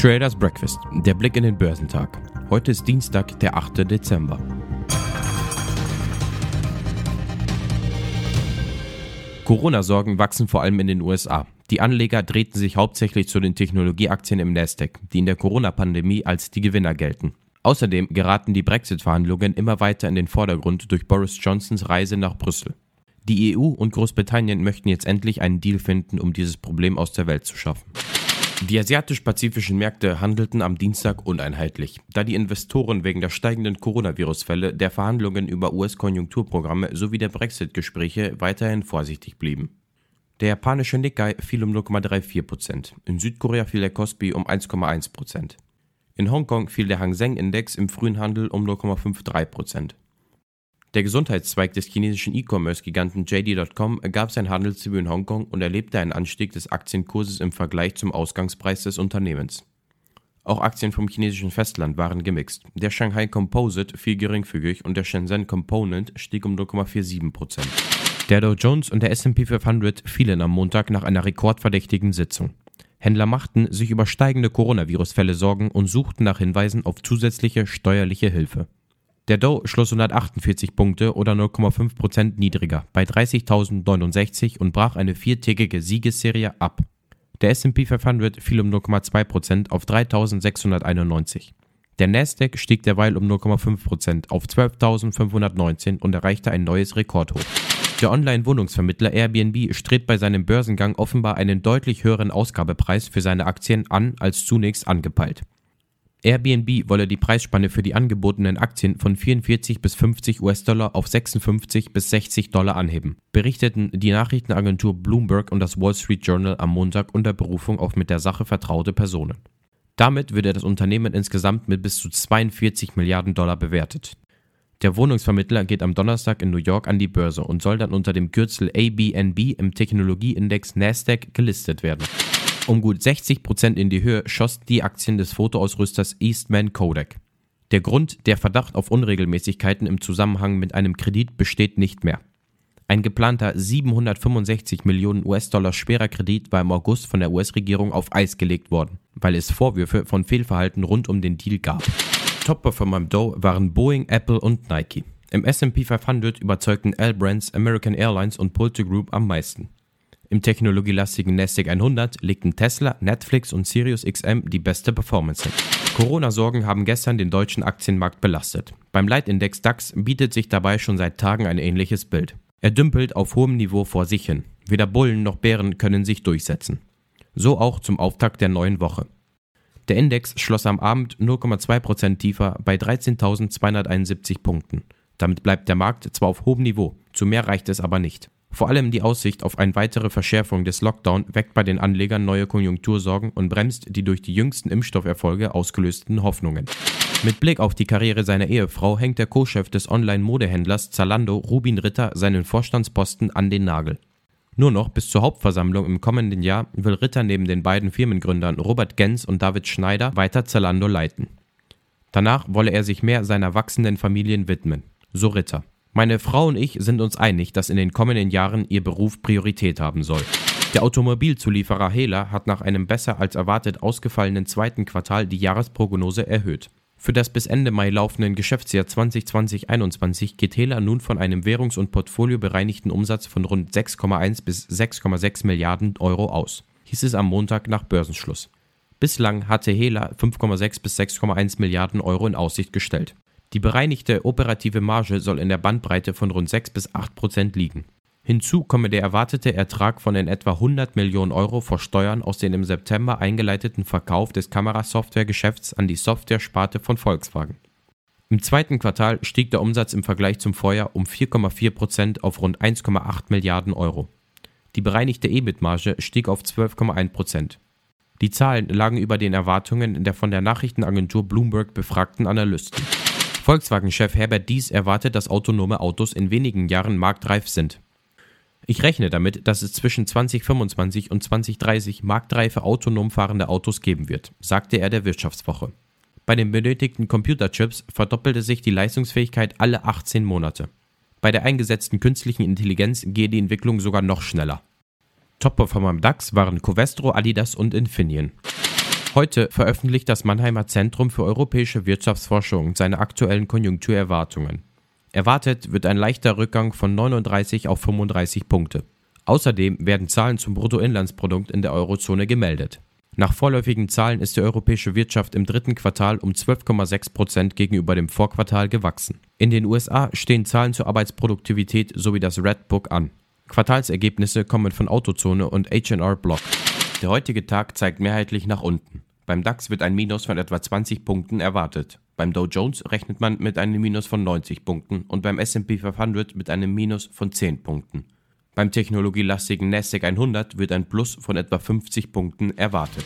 Traders Breakfast, der Blick in den Börsentag. Heute ist Dienstag, der 8. Dezember. Corona-Sorgen wachsen vor allem in den USA. Die Anleger drehten sich hauptsächlich zu den Technologieaktien im Nasdaq, die in der Corona-Pandemie als die Gewinner gelten. Außerdem geraten die Brexit-Verhandlungen immer weiter in den Vordergrund durch Boris Johnsons Reise nach Brüssel. Die EU und Großbritannien möchten jetzt endlich einen Deal finden, um dieses Problem aus der Welt zu schaffen. Die asiatisch-pazifischen Märkte handelten am Dienstag uneinheitlich, da die Investoren wegen der steigenden Coronavirus-Fälle, der Verhandlungen über US-Konjunkturprogramme sowie der Brexit-Gespräche weiterhin vorsichtig blieben. Der japanische Nikkei fiel um 0,34%, in Südkorea fiel der Kospi um 1,1%. In Hongkong fiel der Hang Seng Index im frühen Handel um 0,53% Der Gesundheitszweig des chinesischen E-Commerce-Giganten JD.com gab sein Handelsdebüt in Hongkong und erlebte einen Anstieg des Aktienkurses im Vergleich zum Ausgangspreis des Unternehmens. Auch Aktien vom chinesischen Festland waren gemixt. Der Shanghai Composite fiel geringfügig und der Shenzhen Component stieg um 0,47 Der Dow Jones und der S&P 500 fielen am Montag nach einer rekordverdächtigen Sitzung. Händler machten sich über steigende Coronavirus-Fälle Sorgen und suchten nach Hinweisen auf zusätzliche steuerliche Hilfe. Der Dow schloss 148 Punkte oder 0,5 Prozent niedriger bei 30.069 und brach eine viertägige Siegesserie ab. Der S&P 500 fiel um 0,2 Prozent auf 3.691. Der Nasdaq stieg derweil um 0,5 Prozent auf 12.519 und erreichte ein neues Rekordhoch. Der Online-Wohnungsvermittler Airbnb strebt bei seinem Börsengang offenbar einen deutlich höheren Ausgabepreis für seine Aktien an als zunächst angepeilt. Airbnb wolle die Preisspanne für die angebotenen Aktien von 44 bis 50 US-Dollar auf 56 bis 60 Dollar anheben, berichteten die Nachrichtenagentur Bloomberg und das Wall Street Journal am Montag unter Berufung auf mit der Sache vertraute Personen. Damit würde das Unternehmen insgesamt mit bis zu 42 Milliarden Dollar bewertet. Der Wohnungsvermittler geht am Donnerstag in New York an die Börse und soll dann unter dem Kürzel ABNB im Technologieindex Nasdaq gelistet werden. Um gut 60 Prozent in die Höhe schoss die Aktien des Fotoausrüsters Eastman Kodak. Der Grund, der Verdacht auf Unregelmäßigkeiten im Zusammenhang mit einem Kredit besteht nicht mehr. Ein geplanter 765 Millionen US-Dollar schwerer Kredit war im August von der US-Regierung auf Eis gelegt worden, weil es Vorwürfe von Fehlverhalten rund um den Deal gab. Top-Performer im Dow waren Boeing, Apple und Nike. Im S&P 500 überzeugten L-Brands, American Airlines und Pulte Group am meisten. Im technologielastigen Nasdaq 100 legten Tesla, Netflix und Sirius XM die beste Performance hin. Corona-Sorgen haben gestern den deutschen Aktienmarkt belastet. Beim Leitindex DAX bietet sich dabei schon seit Tagen ein ähnliches Bild. Er dümpelt auf hohem Niveau vor sich hin. Weder Bullen noch Bären können sich durchsetzen. So auch zum Auftakt der neuen Woche. Der Index schloss am Abend 0,2% tiefer bei 13.271 Punkten. Damit bleibt der Markt zwar auf hohem Niveau, zu mehr reicht es aber nicht. Vor allem die Aussicht auf eine weitere Verschärfung des Lockdown weckt bei den Anlegern neue Konjunktursorgen und bremst die durch die jüngsten Impfstofferfolge ausgelösten Hoffnungen. Mit Blick auf die Karriere seiner Ehefrau hängt der Co-Chef des Online-Modehändlers Zalando, Rubin Ritter, seinen Vorstandsposten an den Nagel. Nur noch bis zur Hauptversammlung im kommenden Jahr will Ritter neben den beiden Firmengründern Robert Gens und David Schneider weiter Zalando leiten. Danach wolle er sich mehr seiner wachsenden Familien widmen. So Ritter. Meine Frau und ich sind uns einig, dass in den kommenden Jahren ihr Beruf Priorität haben soll. Der Automobilzulieferer Hela hat nach einem besser als erwartet ausgefallenen zweiten Quartal die Jahresprognose erhöht. Für das bis Ende Mai laufenden Geschäftsjahr 2020-21 geht Hela nun von einem währungs- und portfoliobereinigten Umsatz von rund 6,1 bis 6,6 Milliarden Euro aus, hieß es am Montag nach Börsenschluss. Bislang hatte Hela 5,6 bis 6,1 Milliarden Euro in Aussicht gestellt. Die bereinigte operative Marge soll in der Bandbreite von rund 6 bis 8 Prozent liegen. Hinzu komme der erwartete Ertrag von in etwa 100 Millionen Euro vor Steuern aus dem im September eingeleiteten Verkauf des Kamerasoftwaregeschäfts an die Software-Sparte von Volkswagen. Im zweiten Quartal stieg der Umsatz im Vergleich zum Vorjahr um 4,4 Prozent auf rund 1,8 Milliarden Euro. Die bereinigte EBIT-Marge stieg auf 12,1 Prozent. Die Zahlen lagen über den Erwartungen der von der Nachrichtenagentur Bloomberg befragten Analysten. Volkswagen-Chef Herbert Dies erwartet, dass autonome Autos in wenigen Jahren marktreif sind. Ich rechne damit, dass es zwischen 2025 und 2030 marktreife autonom fahrende Autos geben wird, sagte er der Wirtschaftswoche. Bei den benötigten Computerchips verdoppelte sich die Leistungsfähigkeit alle 18 Monate. Bei der eingesetzten künstlichen Intelligenz gehe die Entwicklung sogar noch schneller. Top-Performer im DAX waren Covestro, Adidas und Infineon. Heute veröffentlicht das Mannheimer Zentrum für europäische Wirtschaftsforschung seine aktuellen Konjunkturerwartungen. Erwartet wird ein leichter Rückgang von 39 auf 35 Punkte. Außerdem werden Zahlen zum Bruttoinlandsprodukt in der Eurozone gemeldet. Nach vorläufigen Zahlen ist die europäische Wirtschaft im dritten Quartal um 12,6 Prozent gegenüber dem Vorquartal gewachsen. In den USA stehen Zahlen zur Arbeitsproduktivität sowie das Red Book an. Quartalsergebnisse kommen von Autozone und H&R Block. Der heutige Tag zeigt mehrheitlich nach unten. Beim DAX wird ein Minus von etwa 20 Punkten erwartet. Beim Dow Jones rechnet man mit einem Minus von 90 Punkten und beim S&P 500 mit einem Minus von 10 Punkten. Beim technologielastigen Nasdaq 100 wird ein Plus von etwa 50 Punkten erwartet.